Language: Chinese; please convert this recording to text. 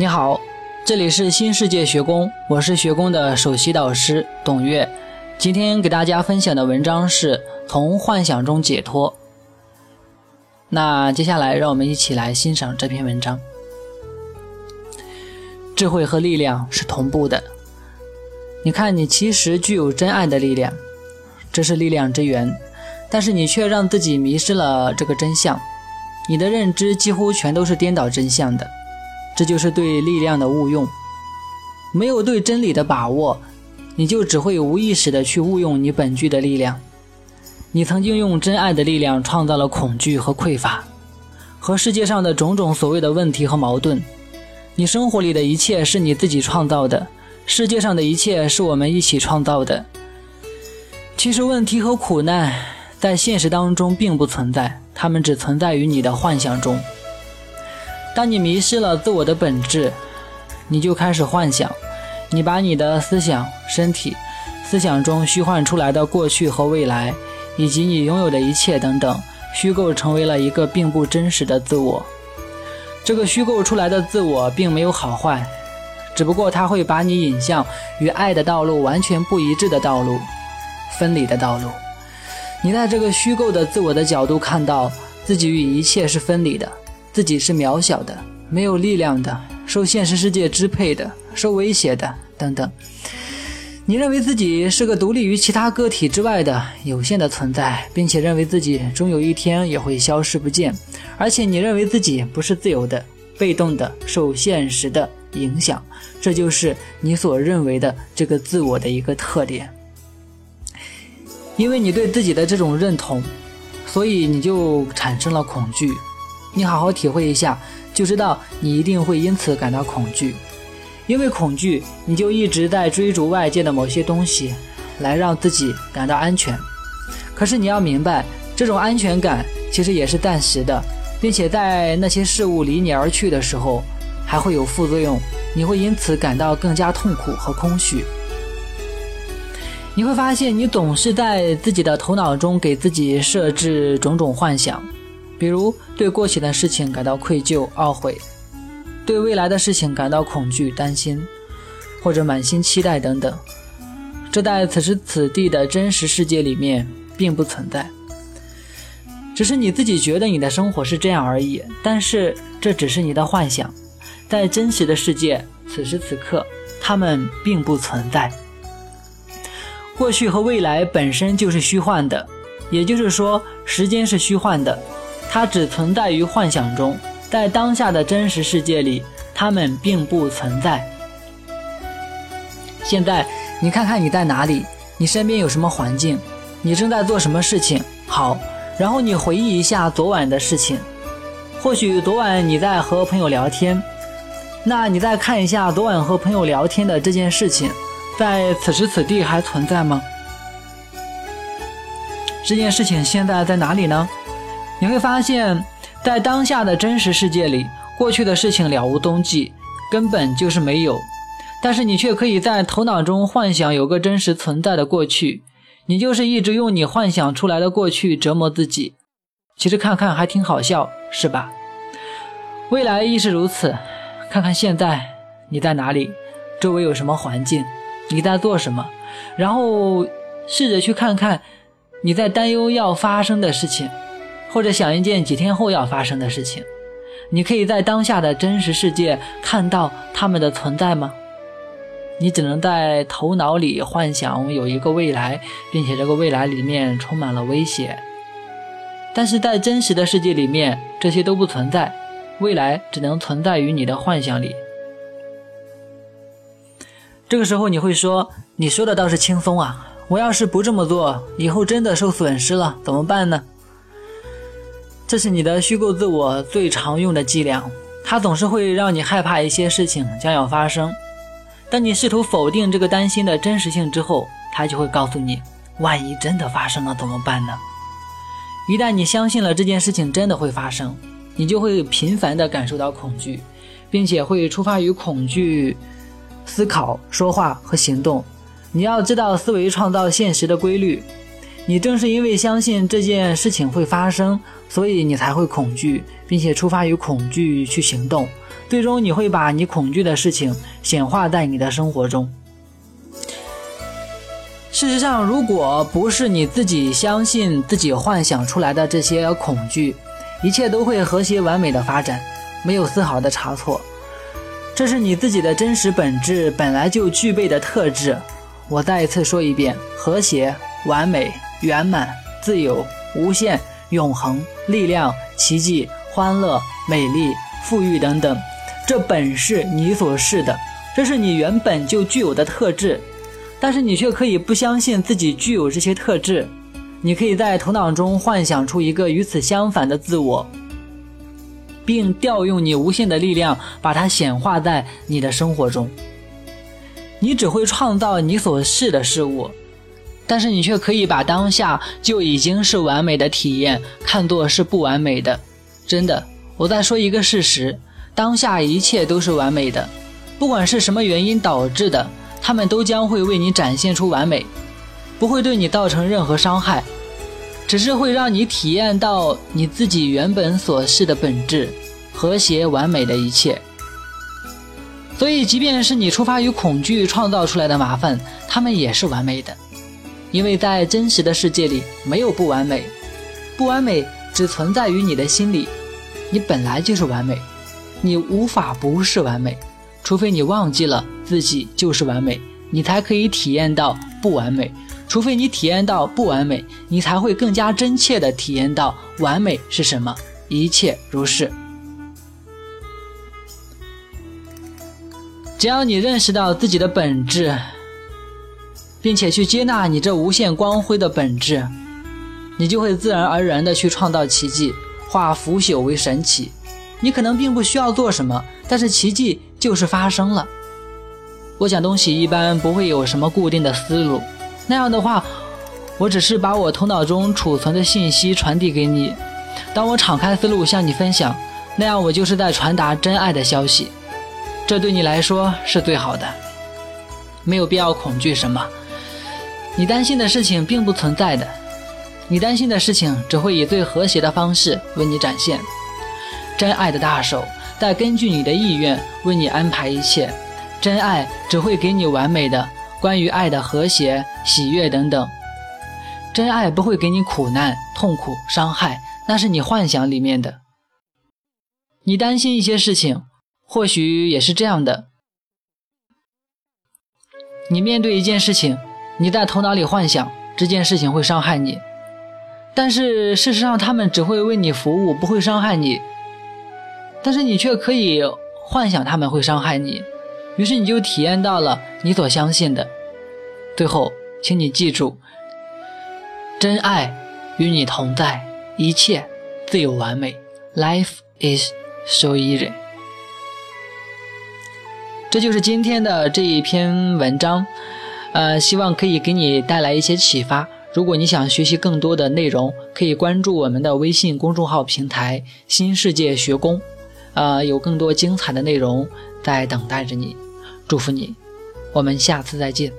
你好，这里是新世界学宫，我是学宫的首席导师董月。今天给大家分享的文章是从幻想中解脱。那接下来让我们一起来欣赏这篇文章。智慧和力量是同步的。你看，你其实具有真爱的力量，这是力量之源，但是你却让自己迷失了这个真相。你的认知几乎全都是颠倒真相的，这就是对力量的误用。没有对真理的把握，你就只会无意识的去误用你本具的力量。你曾经用真爱的力量创造了恐惧和匮乏，和世界上的种种所谓的问题和矛盾。你生活里的一切是你自己创造的，世界上的一切是我们一起创造的。其实问题和苦难在现实当中并不存在，它们只存在于你的幻想中。当你迷失了自我的本质，你就开始幻想，你把你的思想、身体、思想中虚幻出来的过去和未来。以及你拥有的一切等等，虚构成为了一个并不真实的自我。这个虚构出来的自我并没有好坏，只不过它会把你引向与爱的道路完全不一致的道路，分离的道路。你在这个虚构的自我的角度看到自己与一切是分离的，自己是渺小的、没有力量的、受现实世界支配的、受威胁的等等。你认为自己是个独立于其他个体之外的有限的存在，并且认为自己终有一天也会消失不见，而且你认为自己不是自由的、被动的、受现实的影响，这就是你所认为的这个自我的一个特点。因为你对自己的这种认同，所以你就产生了恐惧。你好好体会一下，就知道你一定会因此感到恐惧。因为恐惧，你就一直在追逐外界的某些东西，来让自己感到安全。可是你要明白，这种安全感其实也是暂时的，并且在那些事物离你而去的时候，还会有副作用。你会因此感到更加痛苦和空虚。你会发现，你总是在自己的头脑中给自己设置种种幻想，比如对过去的事情感到愧疚、懊悔。对未来的事情感到恐惧、担心，或者满心期待等等，这在此时此地的真实世界里面并不存在，只是你自己觉得你的生活是这样而已。但是这只是你的幻想，在真实的世界，此时此刻，它们并不存在。过去和未来本身就是虚幻的，也就是说，时间是虚幻的，它只存在于幻想中。在当下的真实世界里，他们并不存在。现在，你看看你在哪里？你身边有什么环境？你正在做什么事情？好，然后你回忆一下昨晚的事情。或许昨晚你在和朋友聊天，那你再看一下昨晚和朋友聊天的这件事情，在此时此地还存在吗？这件事情现在在哪里呢？你会发现。在当下的真实世界里，过去的事情了无踪迹，根本就是没有。但是你却可以在头脑中幻想有个真实存在的过去，你就是一直用你幻想出来的过去折磨自己。其实看看还挺好笑，是吧？未来亦是如此。看看现在你在哪里，周围有什么环境，你在做什么，然后试着去看看你在担忧要发生的事情。或者想一件几天后要发生的事情，你可以在当下的真实世界看到他们的存在吗？你只能在头脑里幻想有一个未来，并且这个未来里面充满了威胁。但是在真实的世界里面，这些都不存在，未来只能存在于你的幻想里。这个时候你会说：“你说的倒是轻松啊，我要是不这么做，以后真的受损失了怎么办呢？”这是你的虚构自我最常用的伎俩，它总是会让你害怕一些事情将要发生。当你试图否定这个担心的真实性之后，它就会告诉你：万一真的发生了怎么办呢？一旦你相信了这件事情真的会发生，你就会频繁地感受到恐惧，并且会出发于恐惧思考、说话和行动。你要知道思维创造现实的规律。你正是因为相信这件事情会发生，所以你才会恐惧，并且出发于恐惧去行动。最终你会把你恐惧的事情显化在你的生活中。事实上，如果不是你自己相信自己幻想出来的这些恐惧，一切都会和谐完美的发展，没有丝毫的差错。这是你自己的真实本质本来就具备的特质。我再一次说一遍：和谐、完美、圆满、自由、无限、永恒、力量、奇迹、欢乐、美丽、富裕等等，这本是你所是的，这是你原本就具有的特质。但是你却可以不相信自己具有这些特质，你可以在头脑中幻想出一个与此相反的自我，并调用你无限的力量把它显化在你的生活中。你只会创造你所是的事物，但是你却可以把当下就已经是完美的体验看作是不完美的。真的，我在说一个事实：当下一切都是完美的，不管是什么原因导致的。他们都将会为你展现出完美，不会对你造成任何伤害，只是会让你体验到你自己原本所示的本质，和谐完美的一切。所以，即便是你出发于恐惧创造出来的麻烦，他们也是完美的，因为在真实的世界里没有不完美，不完美只存在于你的心里，你本来就是完美，你无法不是完美。除非你忘记了自己就是完美，你才可以体验到不完美；除非你体验到不完美，你才会更加真切地体验到完美是什么。一切如是。只要你认识到自己的本质，并且去接纳你这无限光辉的本质，你就会自然而然地去创造奇迹，化腐朽为神奇。你可能并不需要做什么，但是奇迹。就是发生了。我讲东西一般不会有什么固定的思路，那样的话，我只是把我头脑中储存的信息传递给你。当我敞开思路向你分享，那样我就是在传达真爱的消息。这对你来说是最好的，没有必要恐惧什么。你担心的事情并不存在的，你担心的事情只会以最和谐的方式为你展现。真爱的大手。在根据你的意愿为你安排一切，真爱只会给你完美的关于爱的和谐、喜悦等等。真爱不会给你苦难、痛苦、伤害，那是你幻想里面的。你担心一些事情，或许也是这样的。你面对一件事情，你在头脑里幻想这件事情会伤害你，但是事实上，他们只会为你服务，不会伤害你。但是你却可以幻想他们会伤害你，于是你就体验到了你所相信的。最后，请你记住，真爱与你同在，一切自有完美。Life is so easy。这就是今天的这一篇文章，呃，希望可以给你带来一些启发。如果你想学习更多的内容，可以关注我们的微信公众号平台“新世界学宫”。呃，有更多精彩的内容在等待着你，祝福你，我们下次再见。